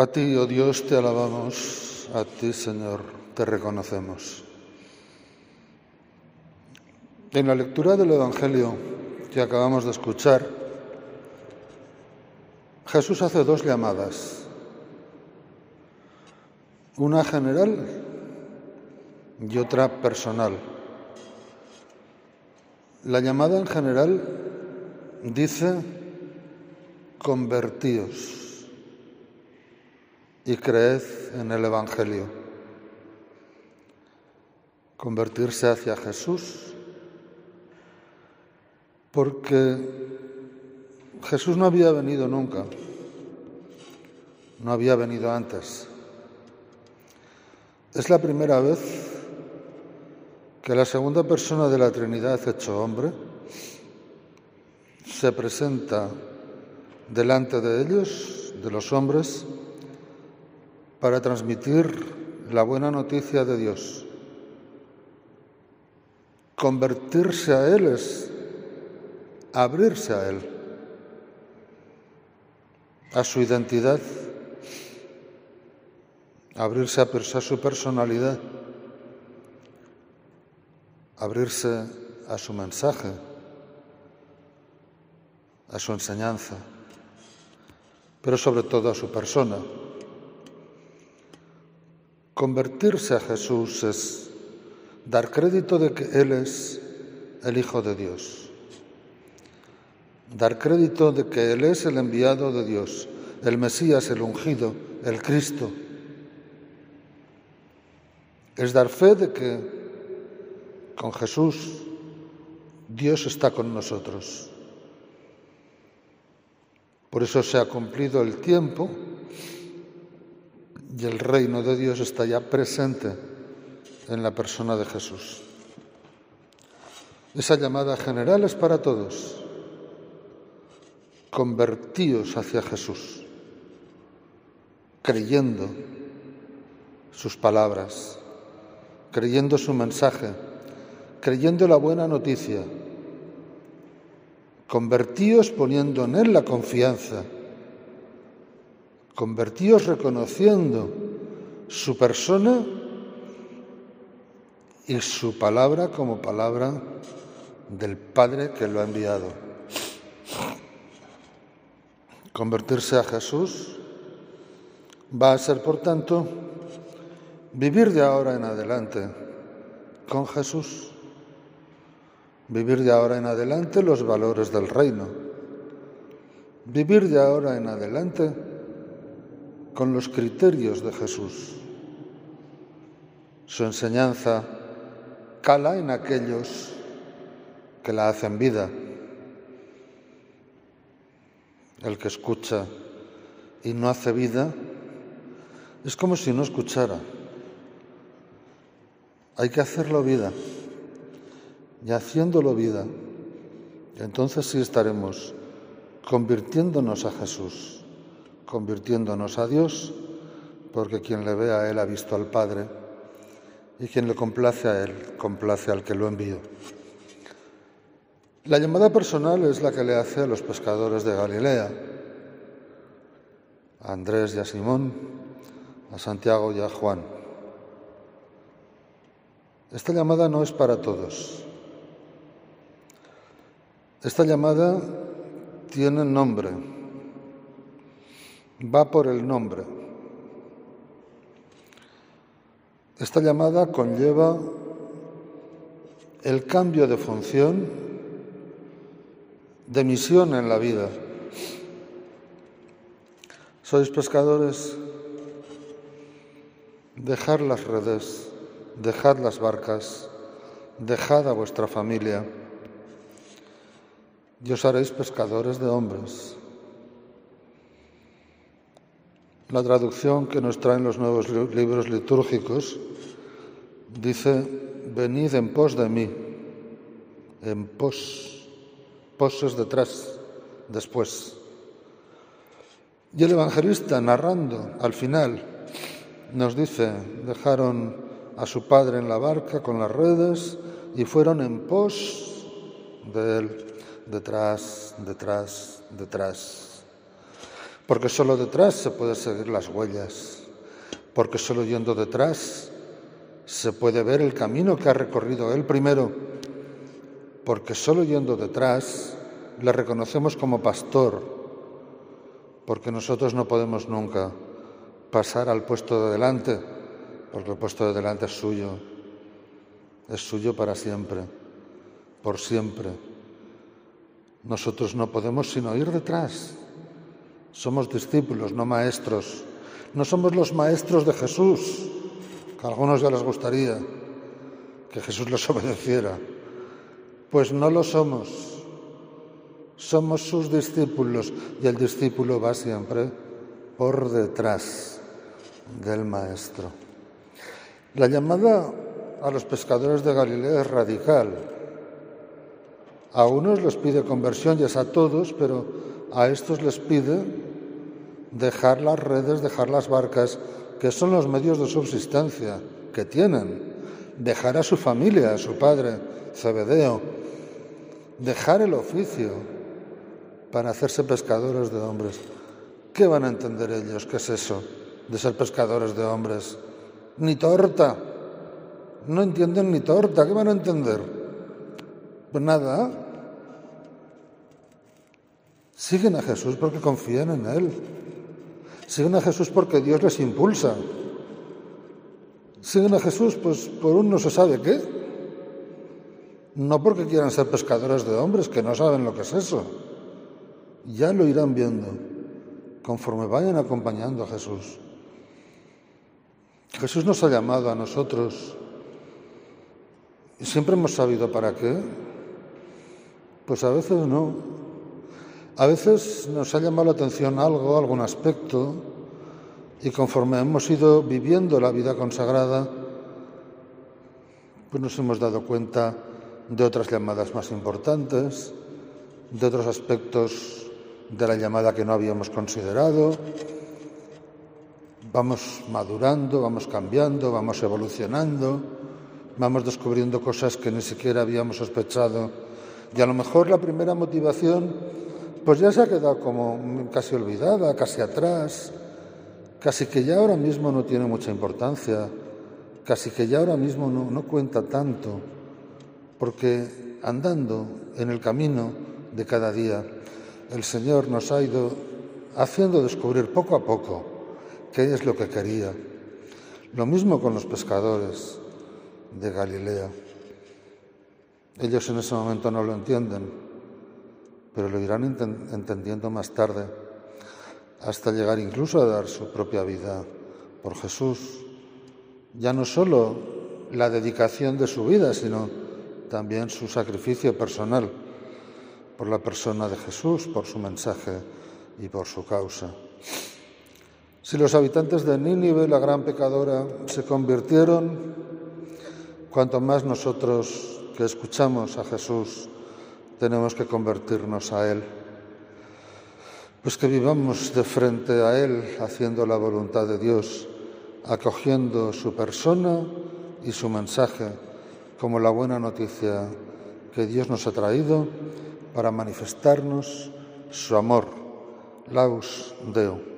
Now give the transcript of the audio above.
A ti, oh Dios, te alabamos, a ti, Señor, te reconocemos. En la lectura del Evangelio que acabamos de escuchar, Jesús hace dos llamadas, una general y otra personal. La llamada en general dice, convertíos y creed en el Evangelio. Convertirse hacia Jesús, porque Jesús no había venido nunca, no había venido antes. Es la primera vez que la segunda persona de la Trinidad hecho hombre se presenta delante de ellos, de los hombres, para transmitir la buena noticia de Dios. Convertirse a Él es abrirse a Él, a su identidad, abrirse a su personalidad abrirse a su mensaje, a su enseñanza, pero sobre todo a su persona. Convertirse a Jesús es dar crédito de que Él es el Hijo de Dios, dar crédito de que Él es el enviado de Dios, el Mesías, el ungido, el Cristo. Es dar fe de que con Jesús, Dios está con nosotros. Por eso se ha cumplido el tiempo y el reino de Dios está ya presente en la persona de Jesús. Esa llamada general es para todos. Convertíos hacia Jesús, creyendo sus palabras, creyendo su mensaje creyendo la buena noticia. Convertíos poniendo en Él la confianza. Convertíos reconociendo su persona y su palabra como palabra del Padre que lo ha enviado. Convertirse a Jesús va a ser, por tanto, vivir de ahora en adelante con Jesús vivir de ahora en adelante los valores del reino, vivir de ahora en adelante con los criterios de Jesús. Su enseñanza cala en aquellos que la hacen vida. El que escucha y no hace vida es como si no escuchara. Hay que hacerlo vida y haciéndolo vida, entonces sí estaremos convirtiéndonos a Jesús, convirtiéndonos a Dios, porque quien le ve a Él ha visto al Padre, y quien le complace a Él, complace al que lo envió. La llamada personal es la que le hace a los pescadores de Galilea, a Andrés y a Simón, a Santiago y a Juan. Esta llamada no es para todos. Esta llamada tiene nombre, va por el nombre. Esta llamada conlleva el cambio de función, de misión en la vida. Sois pescadores, dejad las redes, dejad las barcas, dejad a vuestra familia y os haréis pescadores de hombres. La traducción que nos traen los nuevos libros litúrgicos dice, venid en pos de mí, en pos, pos es detrás, después. Y el evangelista narrando al final nos dice, dejaron a su padre en la barca con las redes y fueron en pos de él detrás, detrás, detrás. Porque solo detrás se puede seguir las huellas, porque solo yendo detrás se puede ver el camino que ha recorrido Él primero, porque solo yendo detrás le reconocemos como pastor, porque nosotros no podemos nunca pasar al puesto de delante, porque el puesto de delante es suyo, es suyo para siempre, por siempre. Nosotros no podemos sino ir detrás. Somos discípulos, no maestros. No somos los maestros de Jesús, que a algunos ya les gustaría que Jesús los obedeciera. Pues no lo somos. Somos sus discípulos y el discípulo va siempre por detrás del maestro. La llamada a los pescadores de Galilea es radical. A unos les pide conversión y es a todos, pero a estos les pide dejar las redes, dejar las barcas, que son los medios de subsistencia que tienen, dejar a su familia, a su padre, Zebedeo, dejar el oficio para hacerse pescadores de hombres. ¿Qué van a entender ellos? ¿Qué es eso de ser pescadores de hombres? Ni torta. No entienden ni torta. ¿Qué van a entender? Pues nada. Siguen a Jesús porque confían en Él. Siguen a Jesús porque Dios les impulsa. Siguen a Jesús pues por un no se sabe qué. No porque quieran ser pescadores de hombres que no saben lo que es eso. Ya lo irán viendo conforme vayan acompañando a Jesús. Jesús nos ha llamado a nosotros y siempre hemos sabido para qué. Pues a veces no. A veces nos ha llamado la atención algo, algún aspecto, y conforme hemos ido viviendo la vida consagrada, pues nos hemos dado cuenta de otras llamadas más importantes, de otros aspectos de la llamada que no habíamos considerado. Vamos madurando, vamos cambiando, vamos evolucionando, vamos descubriendo cosas que ni siquiera habíamos sospechado. Y a lo mejor la primera motivación pues ya se ha quedado como casi olvidada, casi atrás, casi que ya ahora mismo no tiene mucha importancia, casi que ya ahora mismo no, no cuenta tanto, porque andando en el camino de cada día, el Señor nos ha ido haciendo descubrir poco a poco qué es lo que quería. Lo mismo con los pescadores de Galilea. Ellos en ese momento no lo entienden, pero lo irán entendiendo más tarde, hasta llegar incluso a dar su propia vida por Jesús. Ya no solo la dedicación de su vida, sino también su sacrificio personal por la persona de Jesús, por su mensaje y por su causa. Si los habitantes de Nínive, la gran pecadora, se convirtieron, cuanto más nosotros que escuchamos a Jesús tenemos que convertirnos a Él. Pues que vivamos de frente a Él haciendo la voluntad de Dios, acogiendo su persona y su mensaje como la buena noticia que Dios nos ha traído para manifestarnos su amor. Laus Deo.